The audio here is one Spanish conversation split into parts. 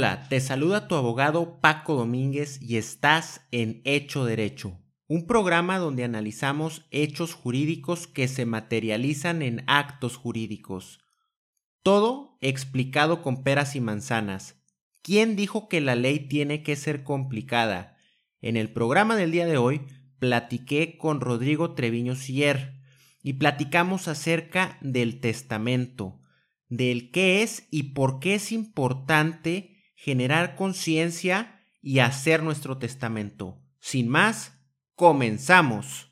Hola, te saluda tu abogado Paco Domínguez y estás en Hecho Derecho, un programa donde analizamos hechos jurídicos que se materializan en actos jurídicos. Todo explicado con peras y manzanas. ¿Quién dijo que la ley tiene que ser complicada? En el programa del día de hoy platiqué con Rodrigo Treviño Sier y platicamos acerca del testamento, del qué es y por qué es importante generar conciencia y hacer nuestro testamento. Sin más, comenzamos.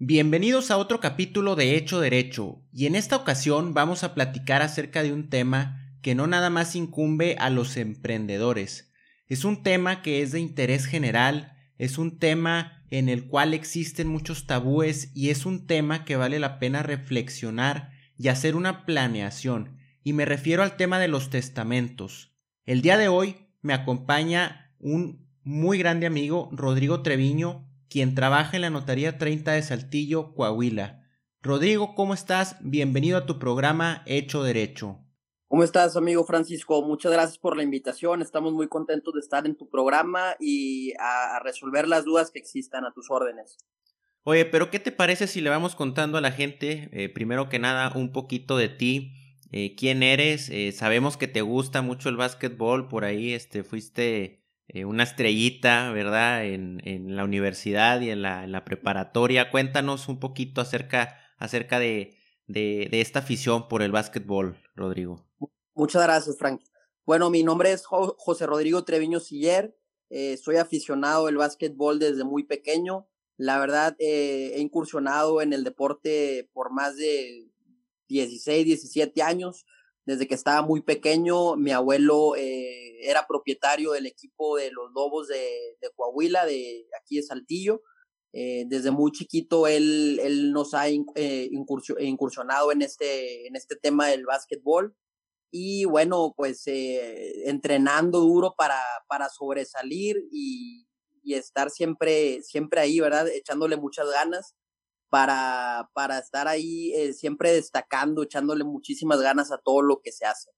Bienvenidos a otro capítulo de Hecho Derecho, y en esta ocasión vamos a platicar acerca de un tema que no nada más incumbe a los emprendedores. Es un tema que es de interés general, es un tema en el cual existen muchos tabúes y es un tema que vale la pena reflexionar y hacer una planeación, y me refiero al tema de los testamentos. El día de hoy me acompaña un muy grande amigo, Rodrigo Treviño, quien trabaja en la Notaría 30 de Saltillo, Coahuila. Rodrigo, ¿cómo estás? Bienvenido a tu programa Hecho Derecho. ¿Cómo estás, amigo Francisco? Muchas gracias por la invitación. Estamos muy contentos de estar en tu programa y a, resolver las dudas que existan a tus órdenes. Oye, pero ¿qué te parece si le vamos contando a la gente, eh, primero que nada, un poquito de ti? Eh, ¿Quién eres? Eh, sabemos que te gusta mucho el básquetbol, por ahí este, fuiste una estrellita, ¿verdad? En, en la universidad y en la, la, preparatoria. Cuéntanos un poquito acerca, acerca de, de, de esta afición por el básquetbol, Rodrigo. Muchas gracias, Frank. Bueno, mi nombre es José Rodrigo Treviño Siller. soy aficionado al básquetbol desde muy pequeño. La verdad, eh, he incursionado en el deporte por más de 16, 17 años. Desde que estaba muy pequeño, mi abuelo eh, era propietario del equipo de los Lobos de, Coahuila, de aquí de Saltillo. Eh, desde muy chiquito él, él nos ha incursionado en este, en este tema del básquetbol y bueno, pues entrenando duro para, para sobresalir y, y estar siempre, siempre ahí, ¿verdad? Echándole muchas ganas para, para estar ahí eh, siempre destacando, echándole muchísimas ganas a todo lo que se hace.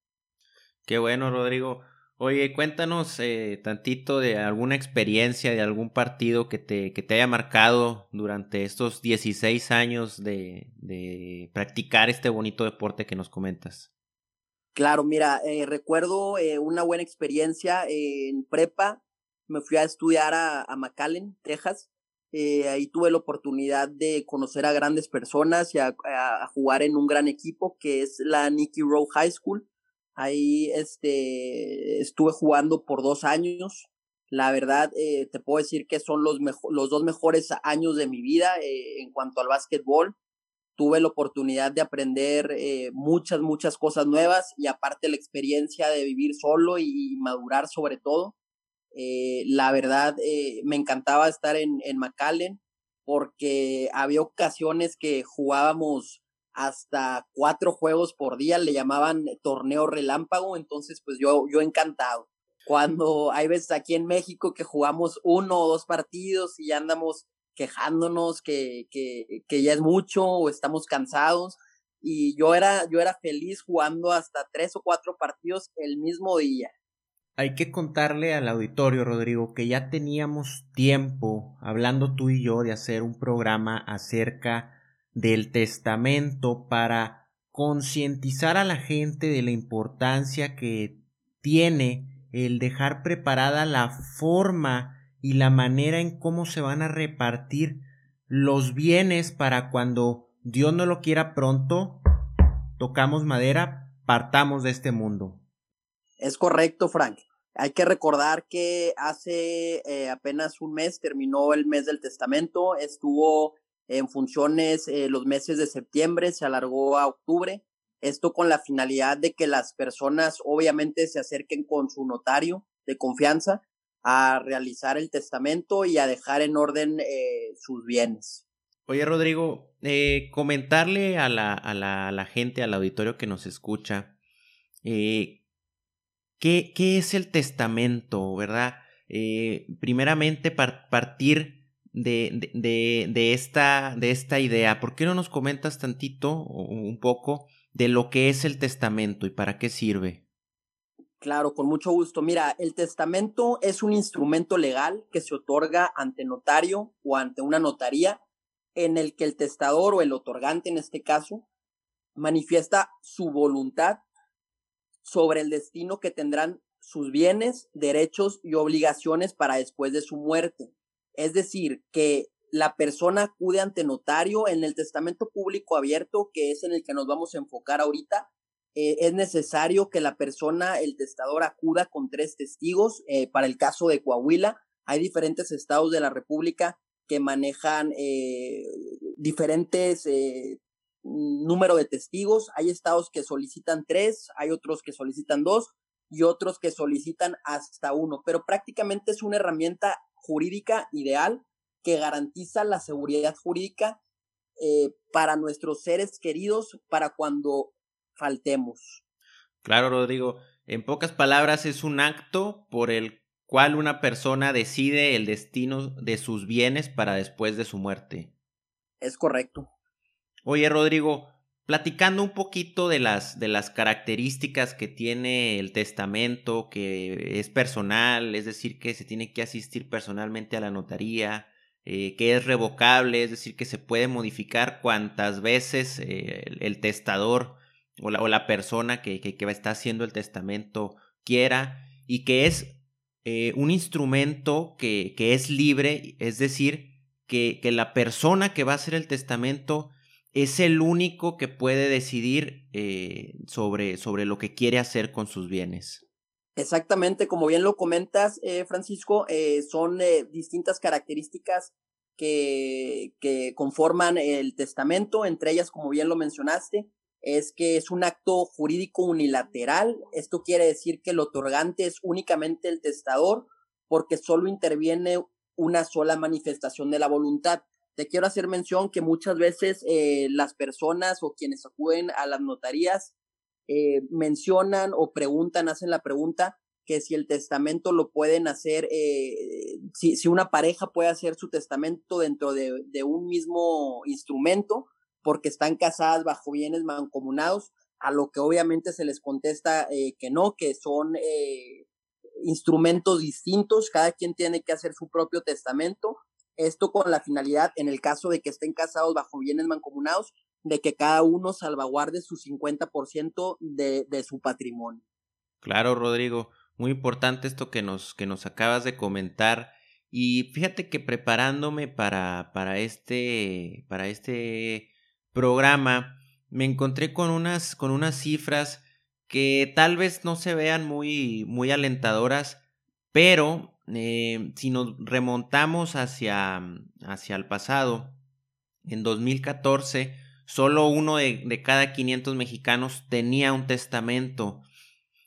Qué bueno, Rodrigo. Oye, cuéntanos eh, tantito de alguna experiencia, de algún partido que te, que te haya marcado durante estos 16 años de, de practicar este bonito deporte que nos comentas. Claro, mira, eh, recuerdo una buena experiencia en prepa me fui a estudiar a, a McAllen, Texas. Eh, ahí tuve la oportunidad de conocer a grandes personas y a, jugar en un gran equipo que es la Nicky Rowe High School. Ahí este, estuve jugando por dos años. La verdad, eh, te puedo decir que son los, los dos mejores años de mi vida eh, en cuanto al básquetbol. Tuve la oportunidad de aprender muchas, muchas cosas nuevas y aparte la experiencia de vivir solo y madurar sobre todo. Eh, la verdad, eh, me encantaba estar en, en McAllen porque había ocasiones que jugábamos hasta cuatro juegos por día, le llamaban torneo relámpago, entonces pues yo, yo encantado. Cuando hay veces aquí en México que jugamos uno o dos partidos y andamos quejándonos que, que, que ya es mucho o estamos cansados, y yo era, yo era feliz jugando hasta tres o cuatro partidos el mismo día. Hay que contarle al auditorio, Rodrigo, que ya teníamos tiempo hablando tú y yo de hacer un programa acerca del testamento para concientizar a la gente de la importancia que tiene el dejar preparada la forma y la manera en cómo se van a repartir los bienes para cuando Dios no lo quiera pronto, tocamos madera, partamos de este mundo. Es correcto, Frank. Hay que recordar que hace eh, apenas un mes terminó el mes del testamento, estuvo en funciones eh, los meses de septiembre, se alargó a octubre. Esto con la finalidad de que las personas obviamente se acerquen con su notario de confianza a realizar el testamento y a dejar en orden eh, sus bienes. Oye, Rodrigo, eh, comentarle a la, a, la, a la, gente, al auditorio que nos escucha, eh, ¿qué, ¿qué, es el testamento, verdad? Eh, primeramente, par partir de, esta, de esta idea. ¿Por qué no nos comentas tantito o un poco de lo que es el testamento y para qué sirve? Claro, con mucho gusto. Mira, el testamento es un instrumento legal que se otorga ante notario o ante una notaría en el que el testador o el otorgante en este caso manifiesta su voluntad sobre el destino que tendrán sus bienes, derechos y obligaciones para después de su muerte. Es decir, que la persona acude ante notario en el testamento público abierto, que es en el que nos vamos a enfocar ahorita. Eh, es necesario que la persona, el testador, acuda con tres testigos. Eh, para el caso de Coahuila, hay diferentes estados de la República que manejan eh, diferentes eh, número de testigos. Hay estados que solicitan tres, hay otros que solicitan dos y otros que solicitan hasta uno. Pero prácticamente es una herramienta jurídica ideal que garantiza la seguridad jurídica eh, para nuestros seres queridos para cuando faltemos. Claro, Rodrigo. En pocas palabras, es un acto por el cual una persona decide el destino de sus bienes para después de su muerte. Es correcto. Oye, Rodrigo, platicando un poquito de las, de las características que tiene el testamento, que es personal, es decir, que se tiene que asistir personalmente a la notaría, eh, que es revocable, es decir, que se puede modificar cuantas veces eh, el, testador o la, o la persona que, que, que, está haciendo el testamento quiera, y que es eh, un instrumento que, que, es libre, es decir, que, que, la persona que va a hacer el testamento es el único que puede decidir eh, sobre, sobre lo que quiere hacer con sus bienes. Exactamente, como bien lo comentas, eh, Francisco, eh, son eh, distintas características que, que conforman el testamento, entre ellas, como bien lo mencionaste, es que es un acto jurídico unilateral. Esto quiere decir que el otorgante es únicamente el testador porque solo interviene una sola manifestación de la voluntad. Te quiero hacer mención que muchas veces eh, las personas o quienes acuden a las notarías eh, mencionan o preguntan, hacen la pregunta que si el testamento lo pueden hacer, eh, si, si una pareja puede hacer su testamento dentro de, de un mismo instrumento, porque están casadas bajo bienes mancomunados, a lo que obviamente se les contesta que no, que son instrumentos distintos, cada quien tiene que hacer su propio testamento, esto con la finalidad, en el caso de que estén casados bajo bienes mancomunados, de que cada uno salvaguarde su 50% de, de su patrimonio. Claro, Rodrigo, muy importante esto que nos, que nos acabas de comentar. Y fíjate que preparándome para, para este, para este programa me encontré con unas, con unas cifras que tal vez no se vean muy, muy alentadoras, pero eh, si nos remontamos hacia, hacia el pasado, en 2014, solo uno de, de cada 500 mexicanos tenía un testamento.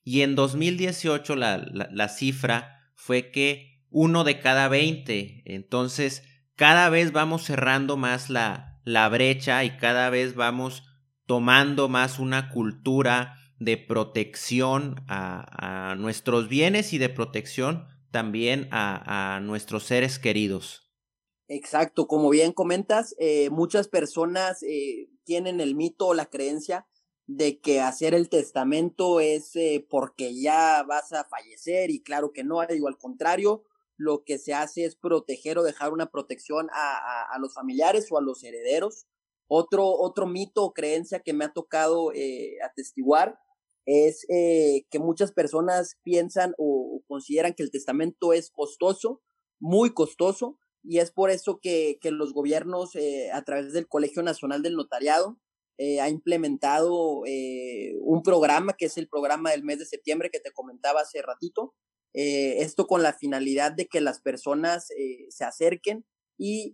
Y en 2018 la, la, la cifra fue que uno de cada 20. Entonces, cada vez vamos cerrando más la, la brecha y cada vez vamos tomando más una cultura de protección a, a nuestros bienes y de protección también a, a, nuestros seres queridos. Exacto, como bien comentas, eh, muchas personas eh, tienen el mito o la creencia de que hacer el testamento es eh, porque ya vas a fallecer y claro que no, digo al contrario, lo que se hace es proteger o dejar una protección a, a, a los familiares o a los herederos. Otro, otro mito o creencia que me ha tocado eh, atestiguar es eh, que muchas personas piensan o, consideran que el testamento es costoso, muy costoso, y es por eso que, que los gobiernos eh, a través del Colegio Nacional del Notariado eh, ha implementado eh, un programa que es el programa del mes de septiembre que te comentaba hace ratito, eh, esto con la finalidad de que las personas se acerquen y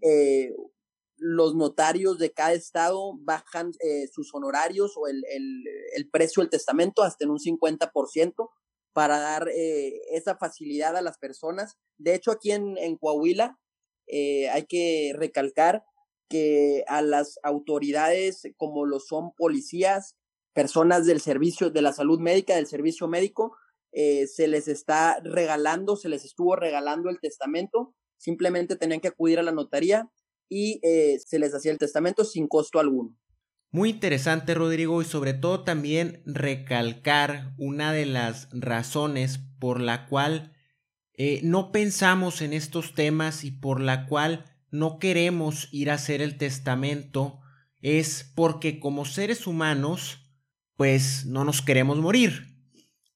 los notarios de cada estado bajan eh, sus honorarios o el, el, el, precio del testamento hasta en un 50% para dar eh, esa facilidad a las personas. De hecho, aquí en, en Coahuila eh, hay que recalcar que a las autoridades como lo son policías, personas del servicio de la salud médica, del servicio médico, eh, se les está regalando, se les estuvo regalando el testamento, simplemente tenían que acudir a la notaría y eh, se les hacía el testamento sin costo alguno. Muy interesante, Rodrigo, y sobre todo también recalcar una de las razones por la cual eh, no pensamos en estos temas y por la cual no queremos ir a hacer el testamento es porque como seres humanos, pues no nos queremos morir.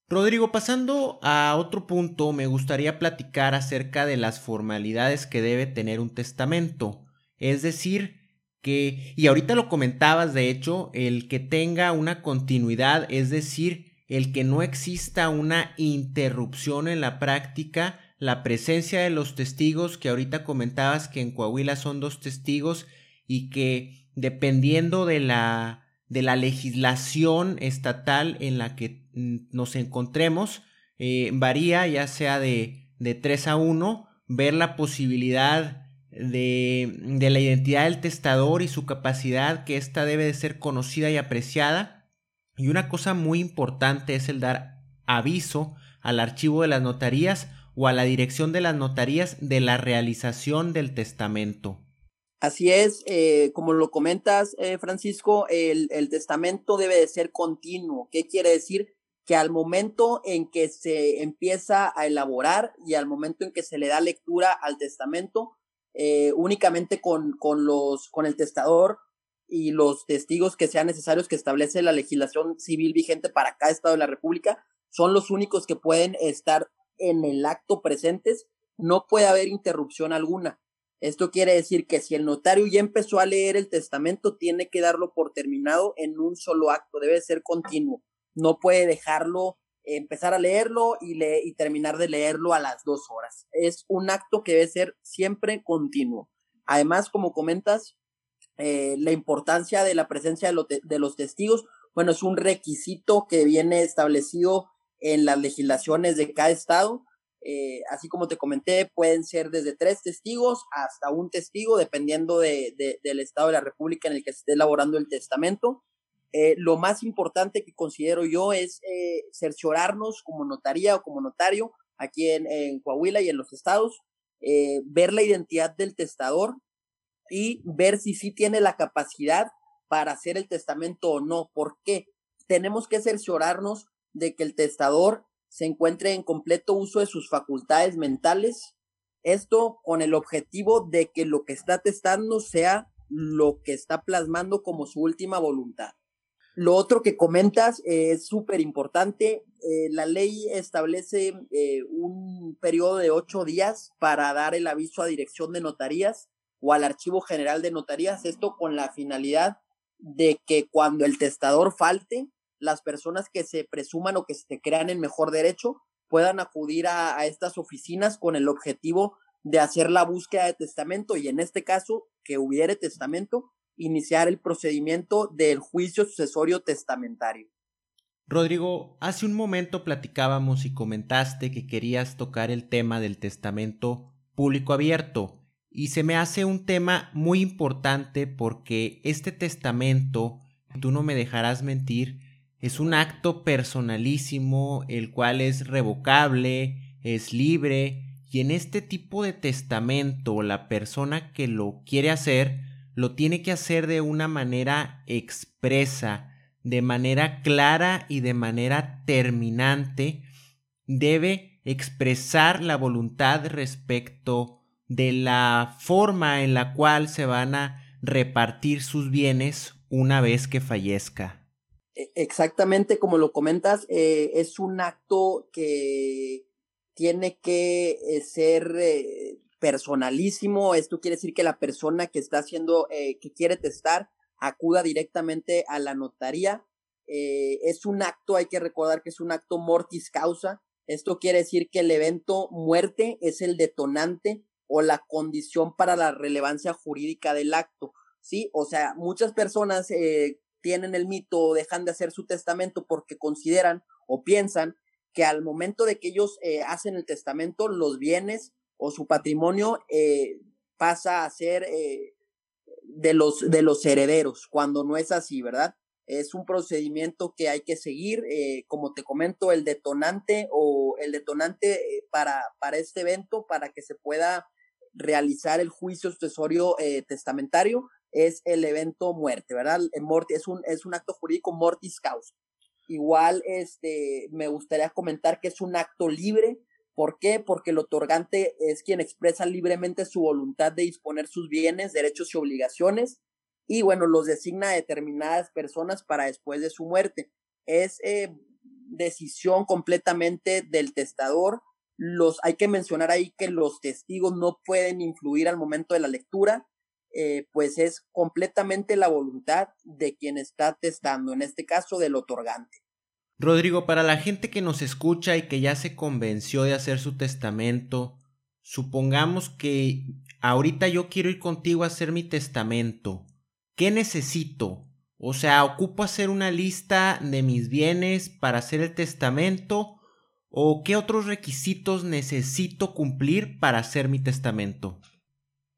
Rodrigo, pasando a otro punto, me gustaría platicar acerca de las formalidades que debe tener un testamento. Es decir, que, y ahorita lo comentabas, de hecho, el que tenga una continuidad, es decir, el que no exista una interrupción en la práctica, la presencia de los testigos, que ahorita comentabas que en Coahuila son dos testigos y que dependiendo de la de la legislación estatal en la que mm, nos encontremos eh, varía ya sea de, de 3 a 1, ver la posibilidad de, de, la identidad del testador y su capacidad que ésta debe de ser conocida y apreciada. Y una cosa muy importante es el dar aviso al archivo de las notarías o a la dirección de las notarías de la realización del testamento. Así es, eh, como lo comentas, eh, Francisco, el, el, testamento debe de ser continuo. ¿Qué quiere decir? Que al momento en que se empieza a elaborar y al momento en que se le da lectura al testamento, eh, únicamente con, con, los, con el testador y los testigos que sean necesarios que establece la legislación civil vigente para cada estado de la República, son los únicos que pueden estar en el acto presentes. No puede haber interrupción alguna. Esto quiere decir que si el notario ya empezó a leer el testamento, tiene que darlo por terminado en un solo acto, debe ser continuo. No puede dejarlo, empezar a leerlo y, y terminar de leerlo a las dos horas. Es un acto que debe ser siempre continuo. Además, como comentas, eh, la importancia de la presencia de, de los testigos, bueno, es un requisito que viene establecido en las legislaciones de cada estado eh, así como te comenté, pueden ser desde tres testigos hasta un testigo, dependiendo de, del estado de la República en el que se esté elaborando el testamento. Eh, lo más importante que considero yo es eh, cerciorarnos como notaría o como notario aquí en, en Coahuila y en los estados, ver la identidad del testador y ver si sí tiene la capacidad para hacer el testamento o no. ¿Por qué? Tenemos que cerciorarnos de que el testador se encuentre en completo uso de sus facultades mentales. Esto con el objetivo de que lo que está testando sea lo que está plasmando como su última voluntad. Lo otro que comentas es súper importante. Eh, la ley establece eh, un periodo de ocho días para dar el aviso a dirección de notarías o al archivo general de notarías. Esto con la finalidad de que cuando el testador falte, las personas que se presuman o que se crean en mejor derecho puedan acudir a, estas oficinas con el objetivo de hacer la búsqueda de testamento y en este caso, que hubiere testamento, iniciar el procedimiento del juicio sucesorio testamentario. Rodrigo, hace un momento platicábamos y comentaste que querías tocar el tema del testamento público abierto y se me hace un tema muy importante porque este testamento, tú no me dejarás mentir, es un acto personalísimo, el cual es revocable, es libre, y en este tipo de testamento la persona que lo quiere hacer lo tiene que hacer de una manera expresa, de manera clara y de manera terminante, debe expresar la voluntad respecto de la forma en la cual se van a repartir sus bienes una vez que fallezca. E, exactamente como lo comentas, eh, es un acto que tiene que eh, ser eh, personalísimo. Esto quiere decir que la persona que está haciendo, que quiere testar, acuda directamente a la notaría. es un acto, hay que recordar que es un acto mortis causa. Esto quiere decir que el evento muerte es el detonante o la condición para la relevancia jurídica del acto. ¿sí? O sea, muchas personas eh, tienen el mito o dejan de hacer su testamento porque consideran o piensan que al momento de que ellos eh, hacen el testamento, los bienes o su patrimonio eh, pasa a ser eh, de, los, de los herederos, cuando no es así, ¿verdad? Es un procedimiento que hay que seguir, eh, como te comento, el detonante o el detonante eh, para, para este evento, para que se pueda realizar el juicio sucesorio eh, testamentario, es el evento muerte, ¿verdad? es, un, es un acto jurídico mortis causa. Igual, este, me gustaría comentar que es un acto libre, ¿Por qué? Porque el otorgante es quien expresa libremente su voluntad de disponer sus bienes, derechos y obligaciones y bueno, los designa a determinadas personas para después de su muerte. Es eh, decisión completamente del testador. Los, hay que mencionar ahí que los testigos no pueden influir al momento de la lectura, eh, pues es completamente la voluntad de quien está testando, en este caso del otorgante. Rodrigo, para la gente que nos escucha y que ya se convenció de hacer su testamento, supongamos que ahorita yo quiero ir contigo a hacer mi testamento. ¿Qué necesito? O sea, ¿ocupo hacer una lista de mis bienes para hacer el testamento? ¿O qué otros requisitos necesito cumplir para hacer mi testamento?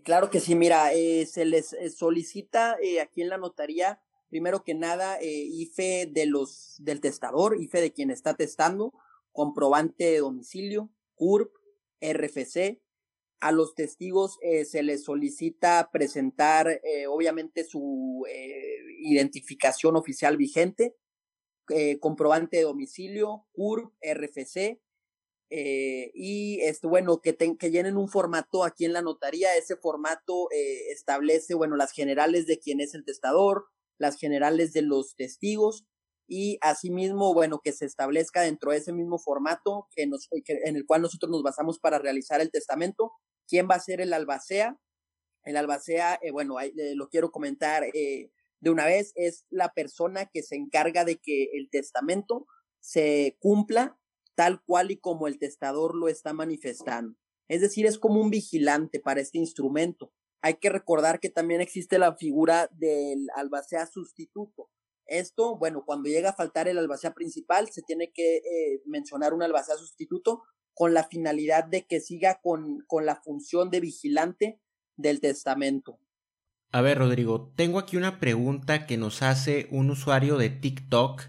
Claro que sí, mira, eh, se les eh, solicita eh, aquí en la notaría primero que nada, eh, IFE de los, del testador, IFE de quien está testando, comprobante de domicilio, CURP, RFC. A los testigos eh, se les solicita presentar, eh, obviamente, su identificación oficial vigente, comprobante de domicilio, CURP, RFC, y este, bueno, que, ten, que llenen un formato aquí en la notaría. Ese formato establece, bueno, las generales de quién es el testador, las generales de los testigos y asimismo, bueno, que se establezca dentro de ese mismo formato que nos, que, en el cual nosotros nos basamos para realizar el testamento, quién va a ser el albacea. El albacea, eh, bueno, ahí, eh, lo quiero comentar eh, de una vez, es la persona que se encarga de que el testamento se cumpla tal cual y como el testador lo está manifestando. Es decir, es como un vigilante para este instrumento hay que recordar que también existe la figura del albacea sustituto. Esto, bueno, cuando llega a faltar el albacea principal, se tiene que eh, mencionar un albacea sustituto con la finalidad de que siga con, con la función de vigilante del testamento. A ver, Rodrigo, tengo aquí una pregunta que nos hace un usuario de TikTok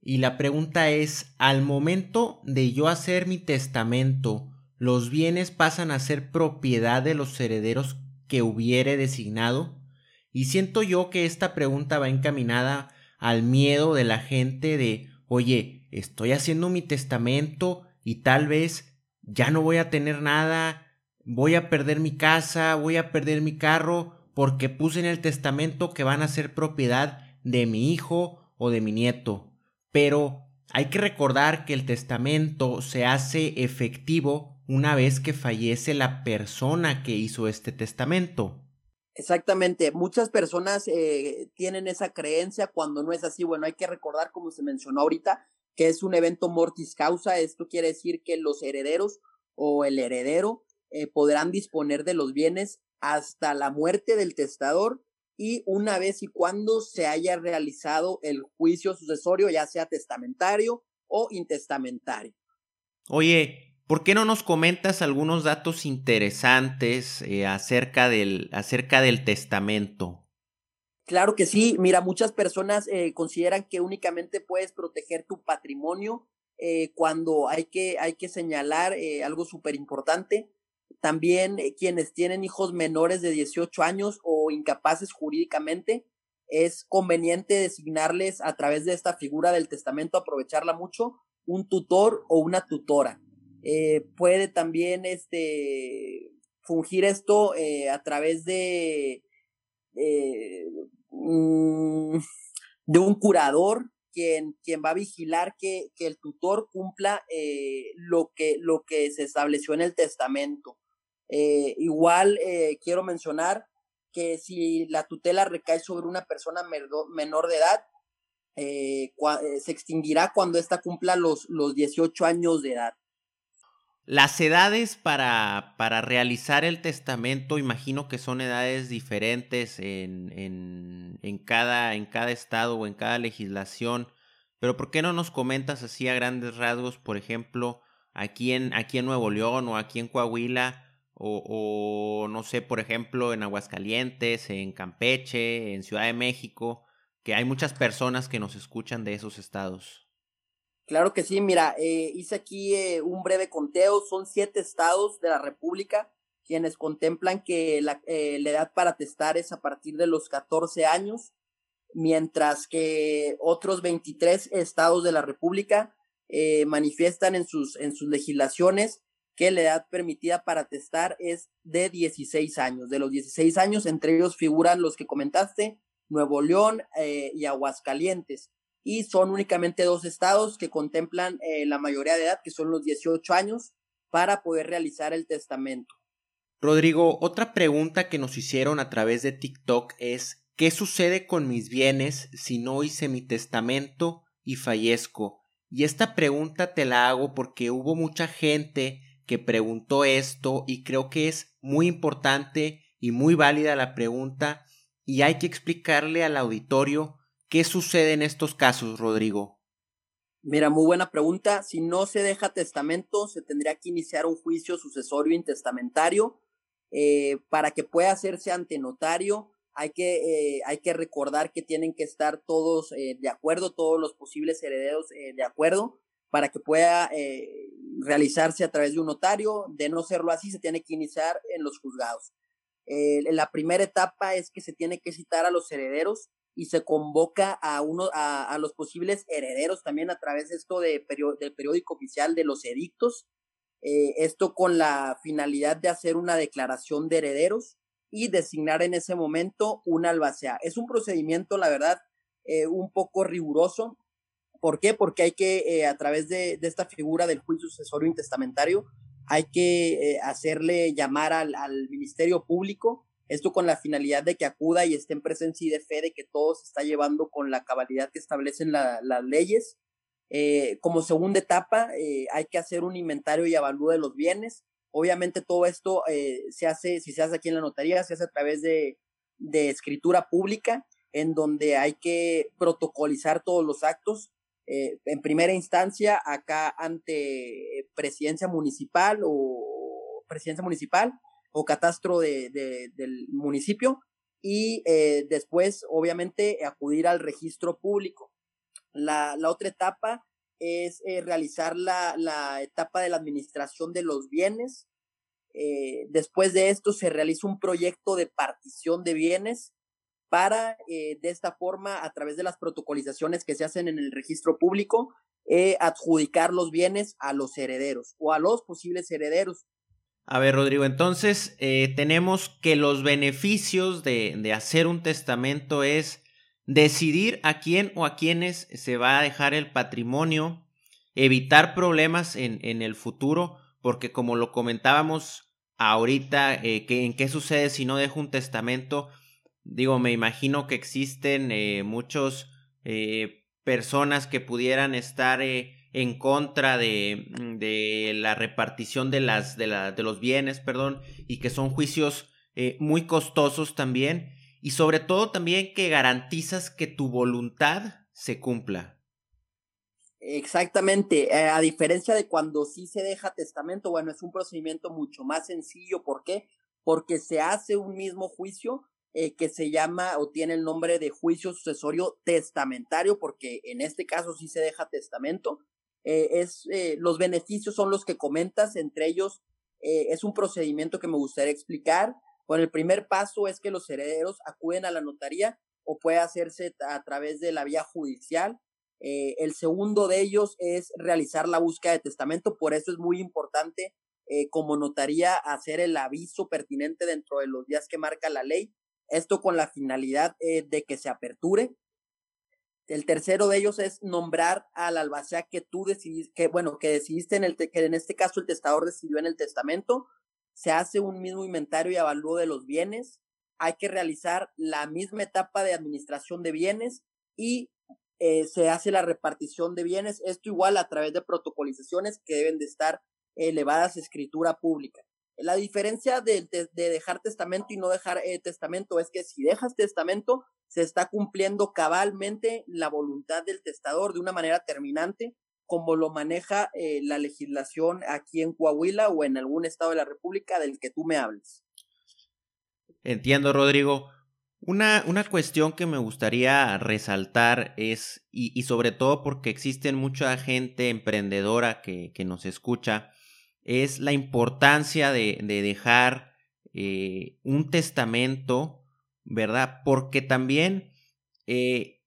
y la pregunta es, al momento de yo hacer mi testamento, ¿los bienes pasan a ser propiedad de los herederos que hubiere designado? Y siento yo que esta pregunta va encaminada al miedo de la gente de, oye, estoy haciendo mi testamento y tal vez ya no voy a tener nada, voy a perder mi casa, voy a perder mi carro, porque puse en el testamento que van a ser propiedad de mi hijo o de mi nieto. Pero hay que recordar que el testamento se hace efectivo una vez que fallece la persona que hizo este testamento. Exactamente, muchas personas eh, tienen esa creencia cuando no es así. Bueno, hay que recordar, como se mencionó ahorita, que es un evento mortis causa. Esto quiere decir que los herederos o el heredero eh, podrán disponer de los bienes hasta la muerte del testador y una vez y cuando se haya realizado el juicio sucesorio, ya sea testamentario o intestamentario. Oye, ¿Por qué no nos comentas algunos datos interesantes eh, acerca, del, acerca del testamento? Claro que sí. Mira, muchas personas eh, consideran que únicamente puedes proteger tu patrimonio eh, cuando hay que, hay que señalar algo súper importante. También quienes tienen hijos menores de 18 años o incapaces jurídicamente, es conveniente designarles a través de esta figura del testamento, aprovecharla mucho, un tutor o una tutora. Eh, puede también este, fungir esto eh, a través de, eh, mm, de un curador quien, quien va a vigilar que, que el tutor cumpla lo, que, lo que se estableció en el testamento. Igual quiero mencionar que si la tutela recae sobre una persona menor de edad, se extinguirá cuando ésta cumpla los, los 18 años de edad. Las edades para, para realizar el testamento, imagino que son edades diferentes en, en, en, cada, en cada estado o en cada legislación, pero ¿por qué no nos comentas así a grandes rasgos, por ejemplo, aquí en, aquí en Nuevo León o aquí en Coahuila, o, o no sé, por ejemplo, en Aguascalientes, en Campeche, en Ciudad de México, que hay muchas personas que nos escuchan de esos estados? Claro que sí, mira, eh, hice aquí eh, un breve conteo, son siete estados de la República quienes contemplan que la, eh, la, edad para testar es a partir de los 14 años, mientras que otros 23 estados de la República manifiestan en sus, en sus legislaciones que la edad permitida para testar es de 16 años. De los 16 años, entre ellos figuran los que comentaste, Nuevo León y Aguascalientes y son únicamente dos estados que contemplan eh, la mayoría de edad, que son los 18 años, para poder realizar el testamento. Rodrigo, otra pregunta que nos hicieron a través de TikTok es, ¿qué sucede con mis bienes si no hice mi testamento y fallezco? Y esta pregunta te la hago porque hubo mucha gente que preguntó esto y creo que es muy importante y muy válida la pregunta y hay que explicarle al auditorio ¿Qué sucede en estos casos, Rodrigo? Mira, muy buena pregunta. Si no se deja testamento, se tendría que iniciar un juicio sucesorio intestamentario. Eh, para que pueda hacerse ante notario, hay que, eh, hay que recordar que tienen que estar todos eh, de acuerdo, todos los posibles herederos de acuerdo, para que pueda realizarse a través de un notario. De no serlo así, se tiene que iniciar en los juzgados. la primera etapa es que se tiene que citar a los herederos y se convoca a uno a, a, los posibles herederos también a través de esto de del periódico oficial de los edictos eh, esto con la finalidad de hacer una declaración de herederos y designar en ese momento un albacea es un procedimiento la verdad eh, un poco riguroso ¿por qué? porque hay que eh, a través de, de, esta figura del juicio sucesorio intestamentario hay que eh, hacerle llamar al, al ministerio público esto con la finalidad de que acuda y esté en presencia y de fe de que todo se está llevando con la cabalidad que establecen la, las leyes. Eh, como segunda etapa, eh, hay que hacer un inventario y avalúo de los bienes. Obviamente todo esto eh, se hace, si se hace aquí en la notaría, se hace a través de, de escritura pública, en donde hay que protocolizar todos los actos. en primera instancia, acá ante presidencia municipal o presidencia municipal, o catastro de, de, del municipio y eh, después, obviamente, acudir al registro público. La, la otra etapa es eh, realizar la, la, etapa de la administración de los bienes. Eh, después de esto se realiza un proyecto de partición de bienes para, de esta forma, a través de las protocolizaciones que se hacen en el registro público, adjudicar los bienes a los herederos o a los posibles herederos. A ver, Rodrigo, entonces eh, tenemos que los beneficios de, de, hacer un testamento es decidir a quién o a quiénes se va a dejar el patrimonio, evitar problemas en, en el futuro, porque como lo comentábamos ahorita, eh, que, en qué sucede si no dejo un testamento, digo, me imagino que existen eh, muchos personas que pudieran estar en contra de, mm, de la repartición de, las, de, la, de, los bienes, perdón, y que son juicios eh, muy costosos también, y sobre todo también que garantizas que tu voluntad se cumpla. Exactamente, eh, a diferencia de cuando sí se deja testamento, bueno, es un procedimiento mucho más sencillo, ¿por qué? Porque se hace un mismo juicio eh, que se llama o tiene el nombre de juicio sucesorio testamentario, porque en este caso sí se deja testamento, eh, es, eh, los beneficios son los que comentas, entre ellos eh, es un procedimiento que me gustaría explicar. Bueno, el primer paso es que los herederos acuden a la notaría o puede hacerse a través de la vía judicial. el segundo de ellos es realizar la búsqueda de testamento, por eso es muy importante como notaría hacer el aviso pertinente dentro de los días que marca la ley. Esto con la finalidad de que se aperture el tercero de ellos es nombrar al albacea que tú decidiste, que bueno, que decidiste en el, que en este caso el testador decidió en el testamento. Se hace un mismo inventario y avalúo de los bienes. Hay que realizar la misma etapa de administración de bienes y eh, se hace la repartición de bienes. Esto igual a través de protocolizaciones que deben de estar elevadas escritura pública. La diferencia de, dejar testamento y no dejar eh, testamento es que si dejas testamento, se está cumpliendo cabalmente la voluntad del testador de una manera terminante, como lo maneja eh, la legislación aquí en Coahuila o en algún estado de la República del que tú me hables. Entiendo, Rodrigo. Una, una cuestión que me gustaría resaltar es, y, sobre todo porque existen mucha gente emprendedora que, que nos escucha, es la importancia de, dejar eh, un testamento, ¿verdad? Porque también, eh,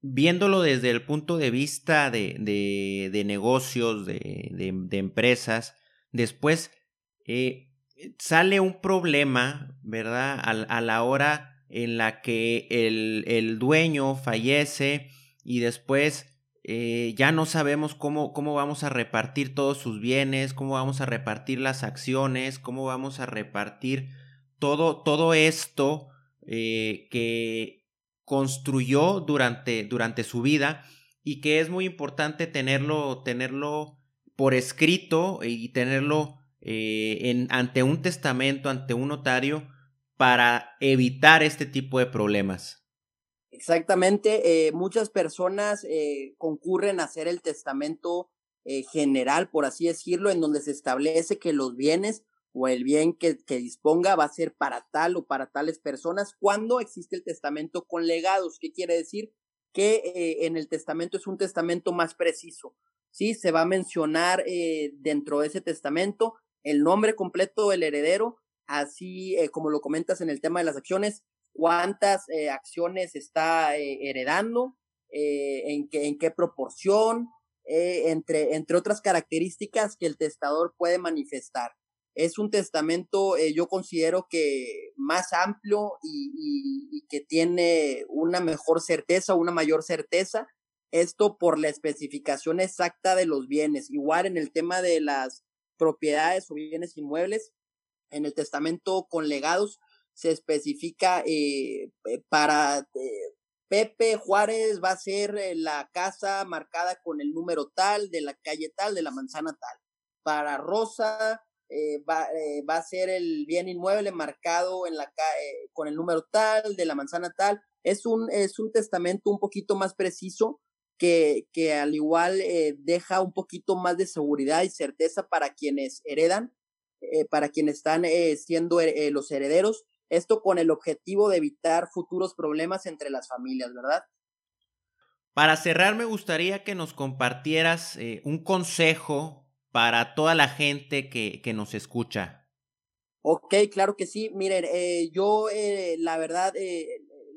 viéndolo desde el punto de vista de, de, negocios, de, empresas, después eh, sale un problema, ¿verdad? A, la hora en la que el, el dueño fallece y después eh, ya no sabemos cómo, cómo vamos a repartir todos sus bienes, cómo vamos a repartir las acciones, cómo vamos a repartir todo, todo esto eh, que construyó durante, durante su vida y que es muy importante tenerlo, tenerlo por escrito y tenerlo eh, ante un testamento, ante un notario, para evitar este tipo de problemas. Exactamente, eh, muchas personas eh, concurren a hacer el testamento eh, general, por así decirlo, en donde se establece que los bienes o el bien que, que, disponga va a ser para tal o para tales personas cuando existe el testamento con legados. ¿Qué quiere decir? Que en el testamento es un testamento más preciso. Sí, se va a mencionar dentro de ese testamento el nombre completo del heredero, así como lo comentas en el tema de las acciones, cuántas eh, acciones está eh, heredando, eh, en, qué, en qué proporción, entre, entre otras características que el testador puede manifestar. Es un testamento, yo considero que más amplio y, y, que tiene una mejor certeza, una mayor certeza, esto por la especificación exacta de los bienes. Igual en el tema de las propiedades o bienes inmuebles, en el testamento con legados, se especifica eh, eh, para eh, Pepe Juárez va a ser la casa marcada con el número tal, de la calle tal, de la manzana tal. Para Rosa va, va, a ser el bien inmueble marcado en la, con el número tal, de la manzana tal. Es un, es un testamento un poquito más preciso que, que al igual deja un poquito más de seguridad y certeza para quienes heredan, para quienes están siendo los herederos esto con el objetivo de evitar futuros problemas entre las familias, ¿verdad? Para cerrar, me gustaría que nos compartieras eh, un consejo para toda la gente que, que, nos escucha. Ok, claro que sí. Miren, eh, yo eh, la verdad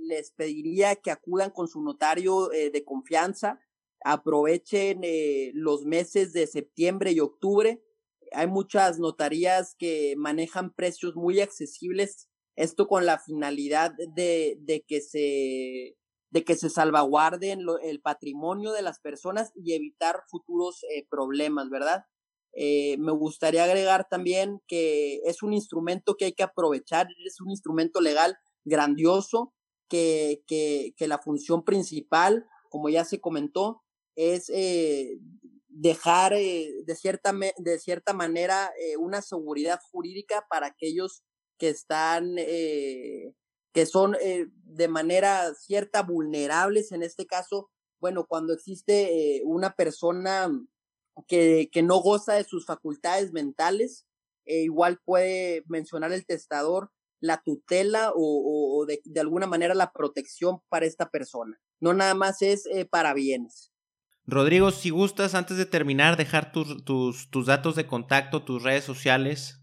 les pediría que acudan con su notario de confianza, aprovechen los meses de septiembre y octubre. Hay muchas notarías que manejan precios muy accesibles esto con la finalidad de, de que se de que se salvaguarden el patrimonio de las personas y evitar futuros eh, problemas, ¿verdad? Eh, me gustaría agregar también que es un instrumento que hay que aprovechar, es un instrumento legal grandioso, que, que, que la función principal, como ya se comentó, es eh, dejar de, cierta, de cierta manera una seguridad jurídica para aquellos que están, eh, que son eh, de manera cierta vulnerables en este caso, bueno, cuando existe eh, una persona que, que, no goza de sus facultades mentales, igual puede mencionar el testador la tutela o, o de, de, alguna manera la protección para esta persona. No nada más es para bienes. Rodrigo, si gustas, antes de terminar, dejar tus, tus, tus datos de contacto, tus redes sociales.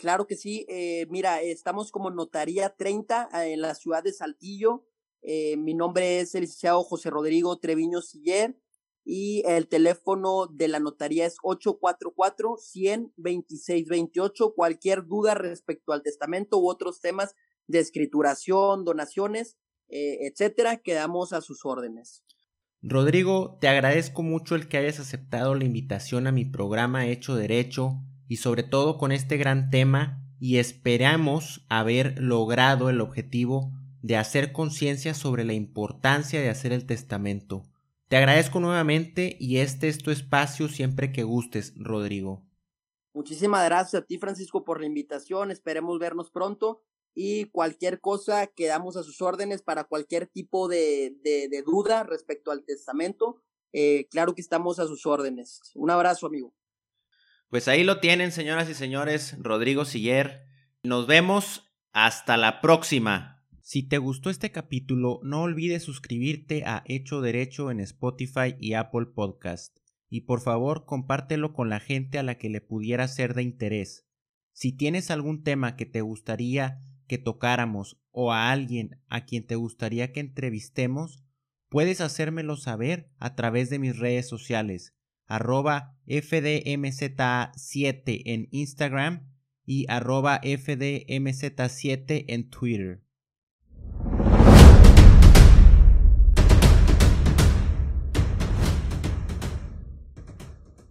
Claro que sí. Eh, mira, estamos como Notaría 30 eh, en la ciudad de Saltillo. Eh, mi nombre es el licenciado José Rodrigo Treviño Siller y el teléfono de la notaría es 844-100-2628. Cualquier duda respecto al testamento u otros temas de escrituración, donaciones, etcétera, quedamos a sus órdenes. Rodrigo, te agradezco mucho el que hayas aceptado la invitación a mi programa Hecho Derecho y sobre todo con este gran tema y esperamos haber logrado el objetivo de hacer conciencia sobre la importancia de hacer el testamento. Te agradezco nuevamente y este es tu espacio siempre que gustes, Rodrigo. Muchísimas gracias a ti, Francisco, por la invitación. Esperemos vernos pronto y cualquier cosa quedamos a sus órdenes para cualquier tipo de, de, duda respecto al testamento. Eh, claro que estamos a sus órdenes. Un abrazo, amigo. Pues ahí lo tienen, señoras y señores, Rodrigo Siller. Nos vemos hasta la próxima. Si te gustó este capítulo, no olvides suscribirte a Hecho Derecho en Spotify y Apple Podcast. Y por favor, compártelo con la gente a la que le pudiera ser de interés. Si tienes algún tema que te gustaría que tocáramos o a alguien a quien te gustaría que entrevistemos, puedes hacérmelo saber a través de mis redes sociales arroba FDMZ7 en Instagram y arroba FDMZ7 en Twitter.